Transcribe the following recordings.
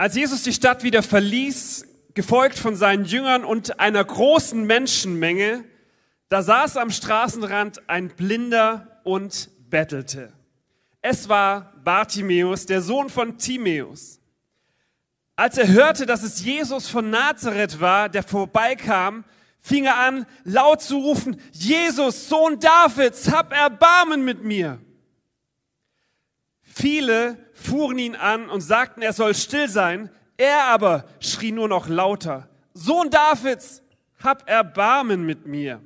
Als Jesus die Stadt wieder verließ, gefolgt von seinen Jüngern und einer großen Menschenmenge, da saß am Straßenrand ein Blinder und bettelte. Es war Bartimäus, der Sohn von Timäus. Als er hörte, dass es Jesus von Nazareth war, der vorbeikam, fing er an, laut zu rufen, Jesus, Sohn Davids, hab Erbarmen mit mir. Viele fuhren ihn an und sagten, er soll still sein. Er aber schrie nur noch lauter, Sohn Davids, hab Erbarmen mit mir.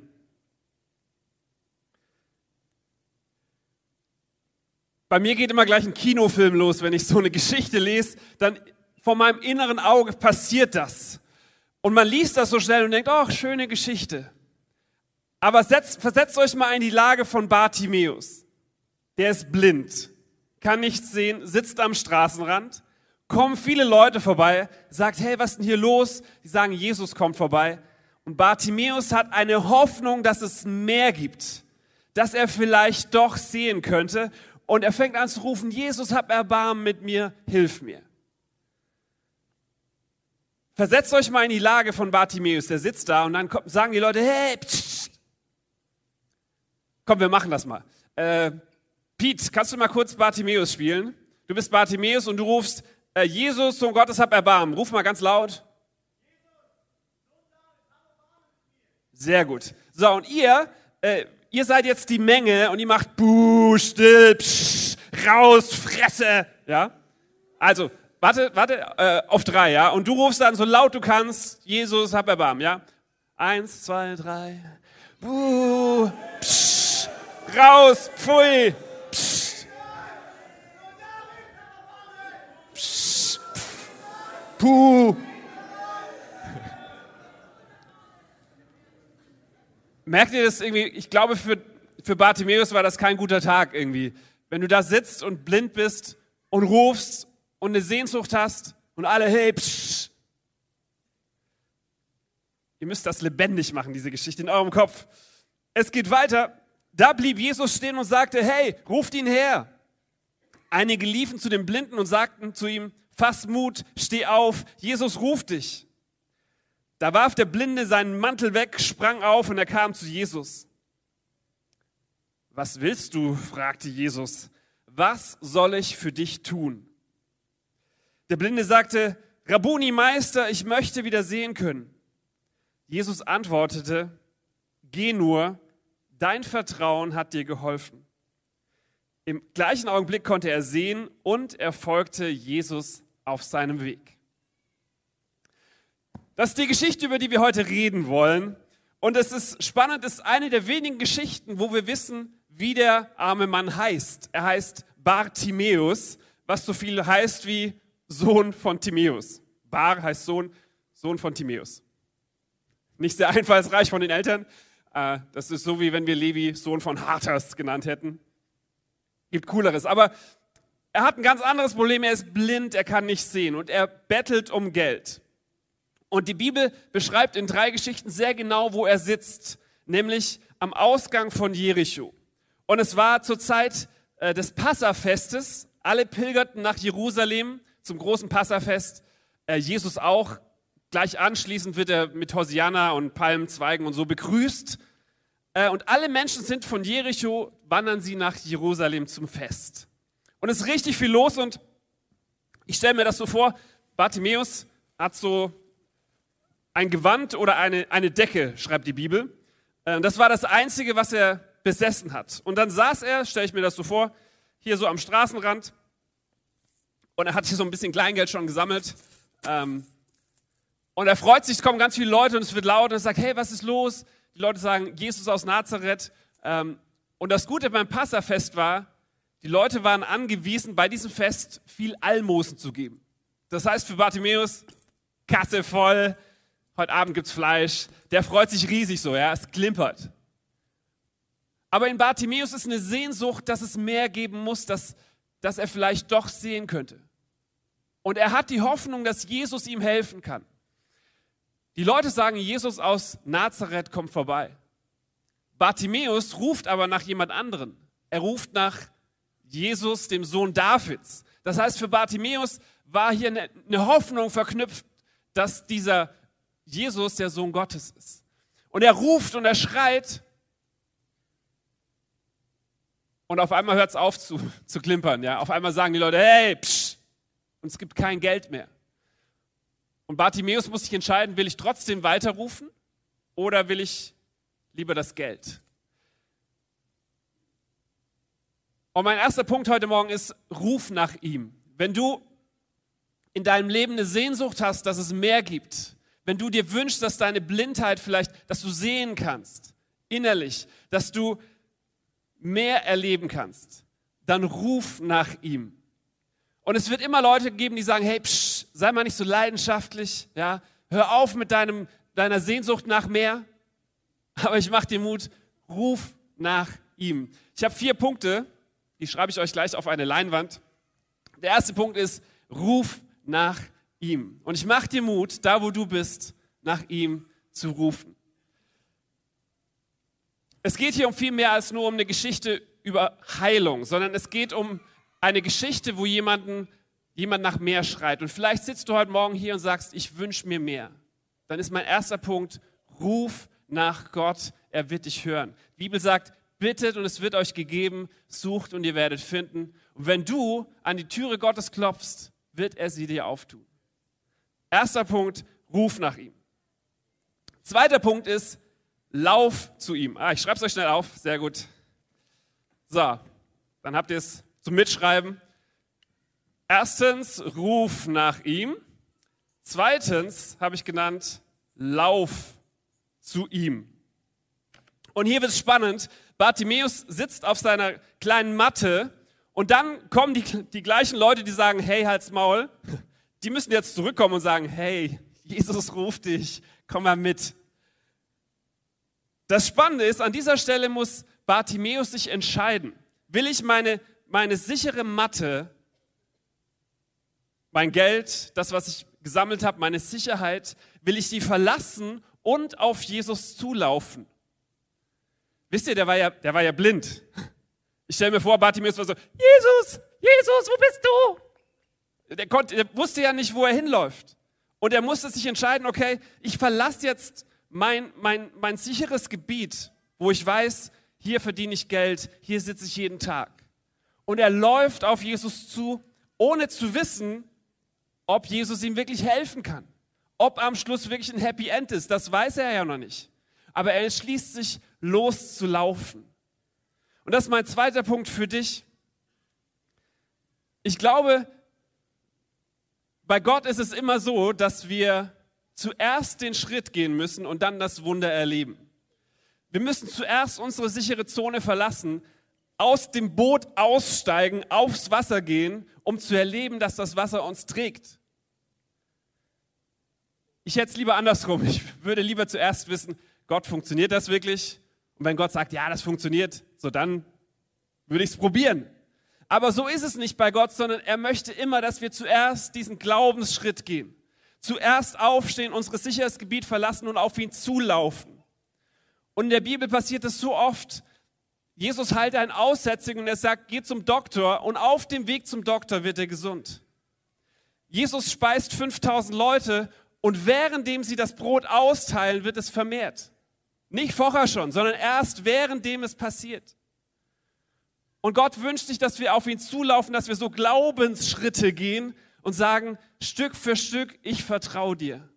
Bei mir geht immer gleich ein Kinofilm los, wenn ich so eine Geschichte lese, dann vor meinem inneren Auge passiert das. Und man liest das so schnell und denkt, ach, schöne Geschichte. Aber setzt, versetzt euch mal in die Lage von Bartimäus. Der ist blind kann nichts sehen, sitzt am Straßenrand, kommen viele Leute vorbei, sagt, hey, was ist denn hier los? Die sagen, Jesus kommt vorbei. Und Bartimäus hat eine Hoffnung, dass es mehr gibt, dass er vielleicht doch sehen könnte. Und er fängt an zu rufen, Jesus, hab Erbarmen mit mir, hilf mir. Versetzt euch mal in die Lage von Bartimäus, der sitzt da und dann sagen die Leute, hey, psch, komm, wir machen das mal. Äh, Pete, kannst du mal kurz Bartimäus spielen? Du bist Bartimäus und du rufst, äh, Jesus, Sohn Gottes, hab Erbarmen. Ruf mal ganz laut. Sehr gut. So, und ihr, äh, ihr seid jetzt die Menge und ihr macht Buh, still, psch, raus, Fresse. Ja? Also, warte, warte, äh, auf drei, ja? Und du rufst dann so laut du kannst, Jesus, hab Erbarmen, ja? Eins, zwei, drei. Buh, psch, raus, pfui. Puh. Merkt ihr das irgendwie? Ich glaube, für, für Bartimäus war das kein guter Tag irgendwie. Wenn du da sitzt und blind bist und rufst und eine Sehnsucht hast und alle, hey, psch. Ihr müsst das lebendig machen, diese Geschichte in eurem Kopf. Es geht weiter. Da blieb Jesus stehen und sagte, hey, ruft ihn her. Einige liefen zu dem Blinden und sagten zu ihm, fass Mut, steh auf, Jesus ruft dich. Da warf der Blinde seinen Mantel weg, sprang auf und er kam zu Jesus. Was willst du? fragte Jesus. Was soll ich für dich tun? Der Blinde sagte, Rabuni Meister, ich möchte wieder sehen können. Jesus antwortete, geh nur, dein Vertrauen hat dir geholfen. Im gleichen Augenblick konnte er sehen und er folgte Jesus auf seinem Weg. Das ist die Geschichte, über die wir heute reden wollen. Und es ist spannend, es ist eine der wenigen Geschichten, wo wir wissen, wie der arme Mann heißt. Er heißt Bartimäus, was so viel heißt wie Sohn von Timäus. Bar heißt Sohn, Sohn von Timäus. Nicht sehr einfallsreich von den Eltern. Äh, das ist so, wie wenn wir Levi Sohn von Harters genannt hätten. Gibt cooleres. Aber er hat ein ganz anderes Problem. Er ist blind, er kann nicht sehen und er bettelt um Geld. Und die Bibel beschreibt in drei Geschichten sehr genau, wo er sitzt, nämlich am Ausgang von Jericho. Und es war zur Zeit äh, des Passafestes. Alle pilgerten nach Jerusalem zum großen Passafest. Äh, Jesus auch. Gleich anschließend wird er mit Hosianna und Palmzweigen und so begrüßt. Äh, und alle Menschen sind von Jericho, wandern sie nach Jerusalem zum Fest. Und es ist richtig viel los und ich stelle mir das so vor, Bartimäus hat so ein Gewand oder eine, eine Decke, schreibt die Bibel. Äh, das war das Einzige, was er besessen hat. Und dann saß er, stelle ich mir das so vor, hier so am Straßenrand und er hat hier so ein bisschen Kleingeld schon gesammelt. Ähm, und er freut sich, es kommen ganz viele Leute und es wird laut und er sagt, hey, was ist los? Die Leute sagen, Jesus aus Nazareth. Ähm, und das Gute beim Passafest war, die Leute waren angewiesen, bei diesem Fest viel Almosen zu geben. Das heißt für Bartimäus, Kasse voll, heute Abend gibt's Fleisch. Der freut sich riesig so, ja, es klimpert. Aber in Bartimäus ist eine Sehnsucht, dass es mehr geben muss, dass, dass er vielleicht doch sehen könnte. Und er hat die Hoffnung, dass Jesus ihm helfen kann. Die Leute sagen, Jesus aus Nazareth kommt vorbei. Bartimäus ruft aber nach jemand anderen. Er ruft nach Jesus, dem Sohn Davids. Das heißt, für Bartimäus war hier eine, Hoffnung verknüpft, dass dieser Jesus der Sohn Gottes ist. Und er ruft und er schreit. Und auf einmal hört es auf zu, zu klimpern. Ja? Auf einmal sagen die Leute, hey, psch, und es gibt kein Geld mehr. Und Bartimäus muss sich entscheiden, will ich trotzdem weiterrufen oder will ich lieber das Geld? Und mein erster Punkt heute Morgen ist, ruf nach ihm. Wenn du in deinem Leben eine Sehnsucht hast, dass es mehr gibt, wenn du dir wünschst, dass deine Blindheit vielleicht, dass du sehen kannst, innerlich, dass du mehr erleben kannst, dann ruf nach ihm. Und es wird immer Leute geben, die sagen, hey, psch, sei mal nicht so leidenschaftlich, ja, hör auf mit deinem, deiner Sehnsucht nach mehr. Aber ich mache dir Mut, ruf nach ihm. Ich habe vier Punkte, die schreibe ich euch gleich auf eine Leinwand. Der erste Punkt ist, ruf nach ihm. Und ich mache dir Mut, da wo du bist, nach ihm zu rufen. Es geht hier um viel mehr als nur um eine Geschichte über Heilung, sondern es geht um eine Geschichte, wo jemanden, jemand nach mehr schreit. Und vielleicht sitzt du heute Morgen hier und sagst, ich wünsche mir mehr. Dann ist mein erster Punkt, ruf nach Gott, er wird dich hören. Die Bibel sagt, bittet und es wird euch gegeben, sucht und ihr werdet finden. Und wenn du an die Türe Gottes klopfst, wird er sie dir auftun. Erster Punkt, ruf nach ihm. Zweiter Punkt ist, lauf zu ihm. Ah, ich schreibe es euch schnell auf, sehr gut. So, dann habt ihr es zum Mitschreiben. Erstens, ruf nach ihm. Zweitens habe ich genannt, lauf zu ihm. Und hier wird es spannend. Bartimäus sitzt auf seiner kleinen Matte und dann kommen die, die gleichen Leute, die sagen, hey, halt's Maul. Die müssen jetzt zurückkommen und sagen, hey, Jesus ruft dich, komm mal mit. Das Spannende ist, an dieser Stelle muss Bartimäus sich entscheiden. Will ich meine meine sichere Matte, mein Geld, das, was ich gesammelt habe, meine Sicherheit, will ich die verlassen und auf Jesus zulaufen. Wisst ihr, der war ja, der war ja blind. Ich stelle mir vor, Bartimäus war so, Jesus, Jesus, wo bist du? Der, konnte, der wusste ja nicht, wo er hinläuft. Und er musste sich entscheiden, okay, ich verlasse jetzt mein, mein, mein sicheres Gebiet, wo ich weiß, hier verdiene ich Geld, hier sitze ich jeden Tag und er läuft auf Jesus zu, ohne zu wissen, ob Jesus ihm wirklich helfen kann. Ob am Schluss wirklich ein Happy End ist, das weiß er ja noch nicht. Aber er entschließt sich, loszulaufen. Und das ist mein zweiter Punkt für dich. Ich glaube, bei Gott ist es immer so, dass wir zuerst den Schritt gehen müssen und dann das Wunder erleben. Wir müssen zuerst unsere sichere Zone verlassen, aus dem Boot aussteigen, aufs Wasser gehen, um zu erleben, dass das Wasser uns trägt. Ich hätte es lieber andersrum. Ich würde lieber zuerst wissen, Gott, funktioniert das wirklich? Und wenn Gott sagt, ja, das funktioniert, so dann würde ich es probieren. Aber so ist es nicht bei Gott, sondern er möchte immer, dass wir zuerst diesen Glaubensschritt gehen. Zuerst aufstehen, unser sicheres Gebiet verlassen und auf ihn zulaufen. Und in der Bibel passiert es so oft, Jesus heilt einen Aussätzigen und er sagt, geh zum Doktor und auf dem Weg zum Doktor wird er gesund. Jesus speist 5000 Leute und währenddem sie das Brot austeilen, wird es vermehrt. Nicht vorher schon, sondern erst währenddem es passiert. Und Gott wünscht sich, dass wir auf ihn zulaufen, dass wir so Glaubensschritte gehen und sagen, Stück für Stück, ich vertraue dir.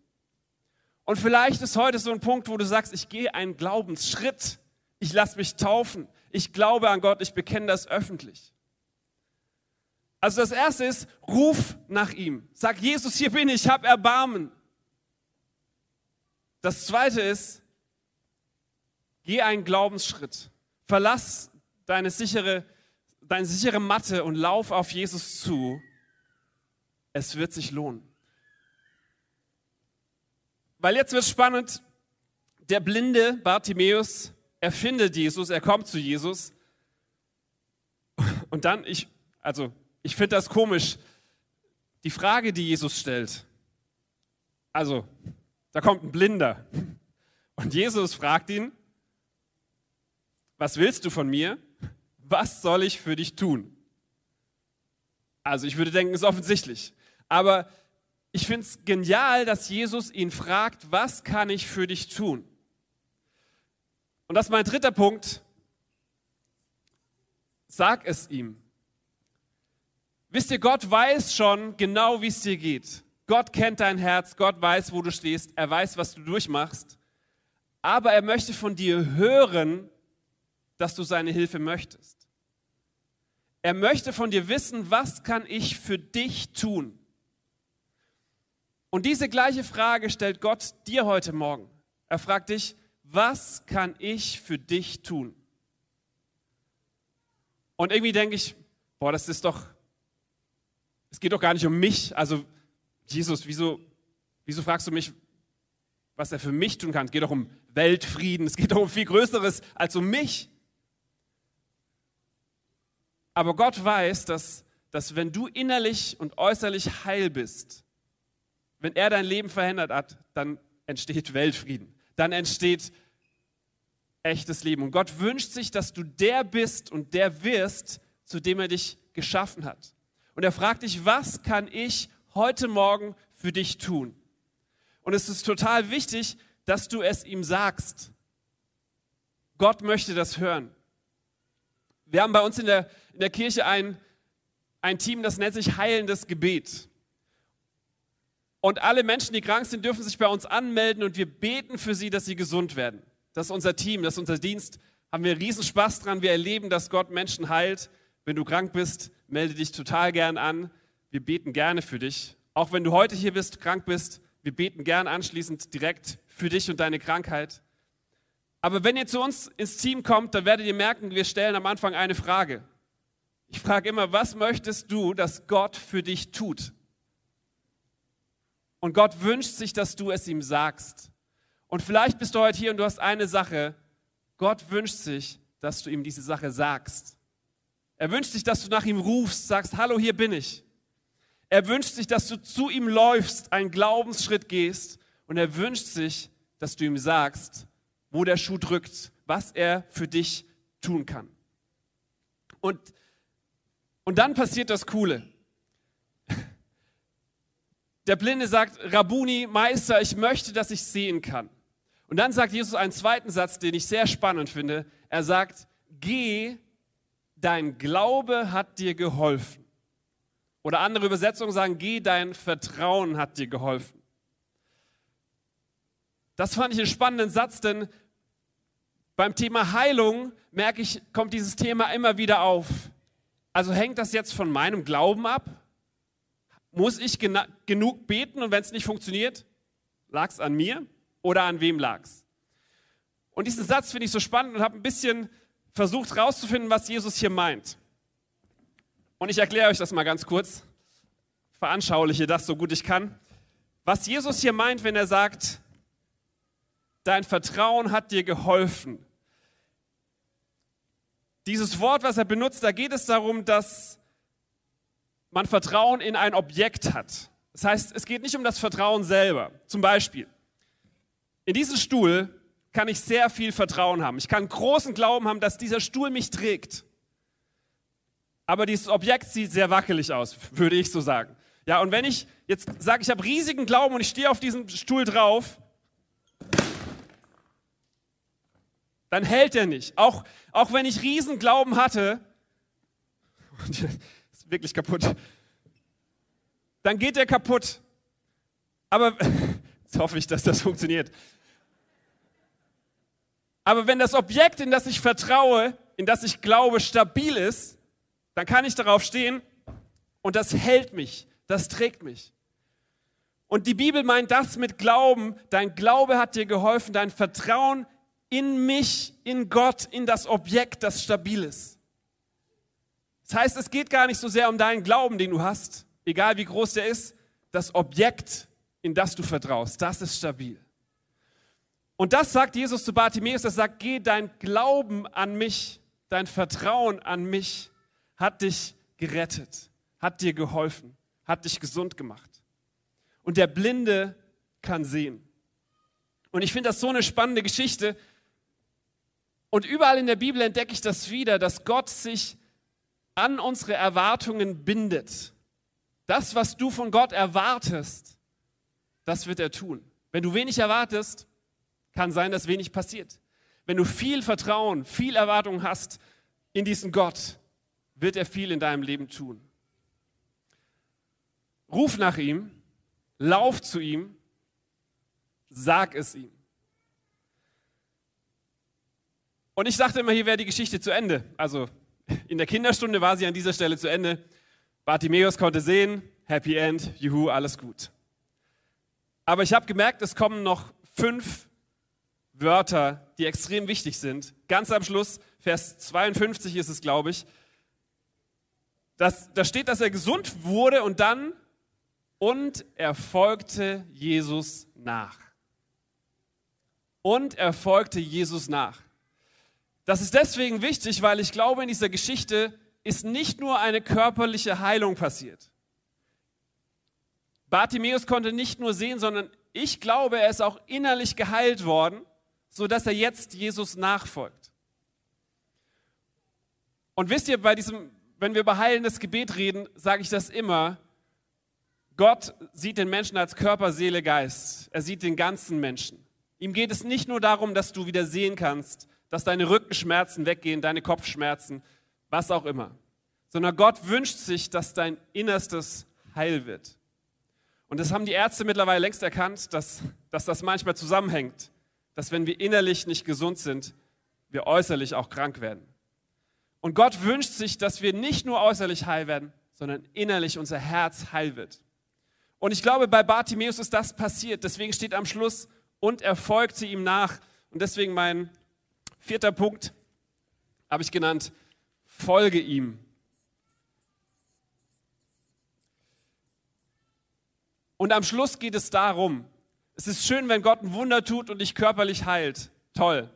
Und vielleicht ist heute so ein Punkt, wo du sagst, ich gehe einen Glaubensschritt. Ich lasse mich taufen ich glaube an Gott, ich bekenne das öffentlich. Also das erste ist, ruf nach ihm. Sag, Jesus, hier bin ich, hab Erbarmen. Das zweite ist, geh einen Glaubensschritt. Verlass deine sichere, deine sichere Matte und lauf auf Jesus zu. Es wird sich lohnen. Weil jetzt wird spannend. Der blinde Bartimäus er findet Jesus, er kommt zu Jesus. Und dann, ich, also, ich finde das komisch, die Frage, die Jesus stellt. Also, da kommt ein Blinder. Und Jesus fragt ihn, was willst du von mir? Was soll ich für dich tun? Also, ich würde denken, ist offensichtlich. Aber ich finde es genial, dass Jesus ihn fragt, was kann ich für dich tun? Und das ist mein dritter Punkt. Sag es ihm. Wisst ihr, Gott weiß schon genau, wie es dir geht. Gott kennt dein Herz, Gott weiß, wo du stehst, er weiß, was du durchmachst. Aber er möchte von dir hören, dass du seine Hilfe möchtest. Er möchte von dir wissen, was kann ich für dich tun? Und diese gleiche Frage stellt Gott dir heute Morgen. Er fragt dich, was kann ich für dich tun? Und irgendwie denke ich, boah, das ist doch, es geht doch gar nicht um mich. Also, Jesus, wieso, wieso fragst du mich, was er für mich tun kann? Es geht doch um Weltfrieden, es geht doch um viel Größeres als um mich. Aber Gott weiß, dass, dass wenn du innerlich und äußerlich heil bist, wenn er dein Leben verändert hat, dann entsteht Weltfrieden. Dann entsteht echtes Leben. Und Gott wünscht sich, dass du der bist und der wirst, zu dem er dich geschaffen hat. Und er fragt dich, was kann ich heute Morgen für dich tun? Und es ist total wichtig, dass du es ihm sagst. Gott möchte das hören. Wir haben bei uns in der, in der Kirche ein, ein Team, das nennt sich Heilendes Gebet. Und alle Menschen, die krank sind, dürfen sich bei uns anmelden und wir beten für sie, dass sie gesund werden. Das ist unser Team, das ist unser Dienst. Haben wir riesen Spaß dran. Wir erleben, dass Gott Menschen heilt. Wenn du krank bist, melde dich total gern an. Wir beten gerne für dich. Auch wenn du heute hier bist, krank bist, wir beten gern anschließend direkt für dich und deine Krankheit. Aber wenn ihr zu uns ins Team kommt, dann werdet ihr merken, wir stellen am Anfang eine Frage. Ich frage immer, was möchtest du, dass Gott für dich tut? Und Gott wünscht sich, dass du es ihm sagst. Und vielleicht bist du heute hier und du hast eine Sache. Gott wünscht sich, dass du ihm diese Sache sagst. Er wünscht sich, dass du nach ihm rufst, sagst, hallo, hier bin ich. Er wünscht sich, dass du zu ihm läufst, einen Glaubensschritt gehst. Und er wünscht sich, dass du ihm sagst, wo der Schuh drückt, was er für dich tun kann. Und, und dann passiert das Coole. Der Blinde sagt, Rabuni, Meister, ich möchte, dass ich sehen kann. Und dann sagt Jesus einen zweiten Satz, den ich sehr spannend finde. Er sagt, geh, dein Glaube hat dir geholfen. Oder andere Übersetzungen sagen, geh, dein Vertrauen hat dir geholfen. Das fand ich einen spannenden Satz, denn beim Thema Heilung merke ich, kommt dieses Thema immer wieder auf. Also hängt das jetzt von meinem Glauben ab? Muss ich genug beten und wenn es nicht funktioniert, lag es an mir? oder an wem lag's? Und diesen Satz finde ich so spannend und habe ein bisschen versucht herauszufinden, was Jesus hier meint. Und ich erkläre euch das mal ganz kurz, veranschauliche das so gut ich kann. Was Jesus hier meint, wenn er sagt, dein Vertrauen hat dir geholfen. Dieses Wort, was er benutzt, da geht es darum, dass man Vertrauen in ein Objekt hat. Das heißt, es geht nicht um das Vertrauen selber. Zum Beispiel, in diesen Stuhl kann ich sehr viel Vertrauen haben. Ich kann großen Glauben haben, dass dieser Stuhl mich trägt. Aber dieses Objekt sieht sehr wackelig aus, würde ich so sagen. Ja, und wenn ich jetzt sage, ich habe riesigen Glauben und ich stehe auf diesem Stuhl drauf, dann hält er nicht. Auch, auch wenn ich riesen Glauben hatte, ist wirklich kaputt, dann geht er kaputt. Aber jetzt hoffe ich, dass das funktioniert. Aber wenn das Objekt, in das ich vertraue, in das ich glaube, stabil ist, dann kann ich darauf stehen und das hält mich, das trägt mich. Und die Bibel meint das mit Glauben. Dein Glaube hat dir geholfen, dein Vertrauen in mich, in Gott, in das Objekt, das stabil ist. Das heißt, es geht gar nicht so sehr um deinen Glauben, den du hast, egal wie groß der ist. Das Objekt, in das du vertraust, das ist stabil. Und das sagt Jesus zu Bartimäus, er sagt, geh, dein Glauben an mich, dein Vertrauen an mich hat dich gerettet, hat dir geholfen, hat dich gesund gemacht. Und der Blinde kann sehen. Und ich finde das so eine spannende Geschichte. Und überall in der Bibel entdecke ich das wieder, dass Gott sich an unsere Erwartungen bindet. Das, was du von Gott erwartest, das wird er tun. Wenn du wenig erwartest, kann sein, dass wenig passiert. Wenn du viel Vertrauen, viel Erwartung hast in diesen Gott, wird er viel in deinem Leben tun. Ruf nach ihm, lauf zu ihm, sag es ihm. Und ich dachte immer, hier wäre die Geschichte zu Ende. Also in der Kinderstunde war sie an dieser Stelle zu Ende. Bartimäus konnte sehen, Happy End, juhu, alles gut. Aber ich habe gemerkt, es kommen noch fünf Wörter, die extrem wichtig sind. Ganz am Schluss, Vers 52 ist es, glaube ich. Das, da steht, dass er gesund wurde und dann, und er folgte Jesus nach. Und er folgte Jesus nach. Das ist deswegen wichtig, weil ich glaube, in dieser Geschichte ist nicht nur eine körperliche Heilung passiert. Bartimäus konnte nicht nur sehen, sondern ich glaube, er ist auch innerlich geheilt worden, sodass er jetzt Jesus nachfolgt. Und wisst ihr, bei diesem, wenn wir über heilendes Gebet reden, sage ich das immer. Gott sieht den Menschen als Körper, Seele, Geist. Er sieht den ganzen Menschen. Ihm geht es nicht nur darum, dass du wieder sehen kannst, dass deine Rückenschmerzen weggehen, deine Kopfschmerzen, was auch immer. Sondern Gott wünscht sich, dass dein Innerstes heil wird. Und das haben die Ärzte mittlerweile längst erkannt, dass, dass das manchmal zusammenhängt, dass wenn wir innerlich nicht gesund sind, wir äußerlich auch krank werden. Und Gott wünscht sich, dass wir nicht nur äußerlich heil werden, sondern innerlich unser Herz heil wird. Und ich glaube, bei Bartimäus ist das passiert. Deswegen steht am Schluss, und er folgte ihm nach. Und deswegen mein Vierter Punkt habe ich genannt, folge ihm. Und am Schluss geht es darum, es ist schön, wenn Gott ein Wunder tut und dich körperlich heilt. Toll.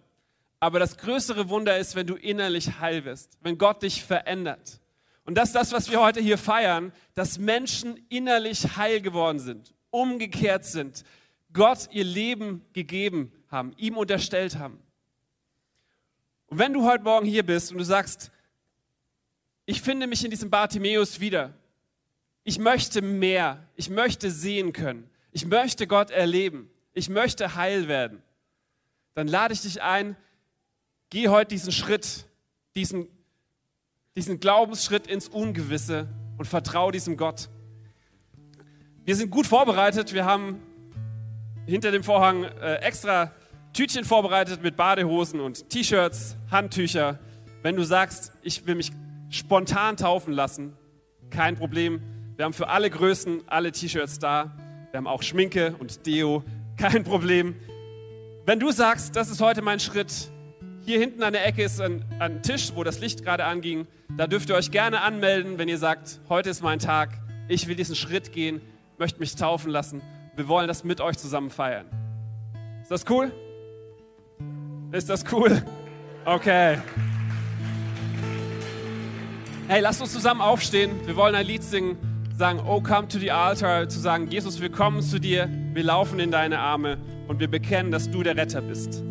Aber das größere Wunder ist, wenn du innerlich heil wirst, wenn Gott dich verändert. Und das ist das, was wir heute hier feiern, dass Menschen innerlich heil geworden sind, umgekehrt sind, Gott ihr Leben gegeben haben, ihm unterstellt haben. Und wenn du heute Morgen hier bist und du sagst, ich finde mich in diesem Bartimäus wieder, ich möchte mehr, ich möchte sehen können, ich möchte Gott erleben, ich möchte heil werden, dann lade ich dich ein, geh heute diesen Schritt, diesen, diesen Glaubensschritt ins Ungewisse und vertraue diesem Gott. Wir sind gut vorbereitet, wir haben hinter dem Vorhang äh, extra Tütchen vorbereitet mit Badehosen und T-Shirts, Handtücher. Wenn du sagst, ich will mich spontan taufen lassen, kein Problem. Wir haben für alle Größen alle T-Shirts da. Wir haben auch Schminke und Deo, kein Problem. Wenn du sagst, das ist heute mein Schritt, hier hinten an der Ecke ist ein, ein Tisch, wo das Licht gerade anging. Da dürft ihr euch gerne anmelden, wenn ihr sagt, heute ist mein Tag, ich will diesen Schritt gehen, möchte mich taufen lassen. Wir wollen das mit euch zusammen feiern. Ist das cool? Ist das cool? Okay. Hey, lasst uns zusammen aufstehen. Wir wollen ein Lied singen, sagen, Oh, come to the altar, zu sagen, Jesus, wir kommen zu dir, wir laufen in deine Arme und wir bekennen, dass du der Retter bist.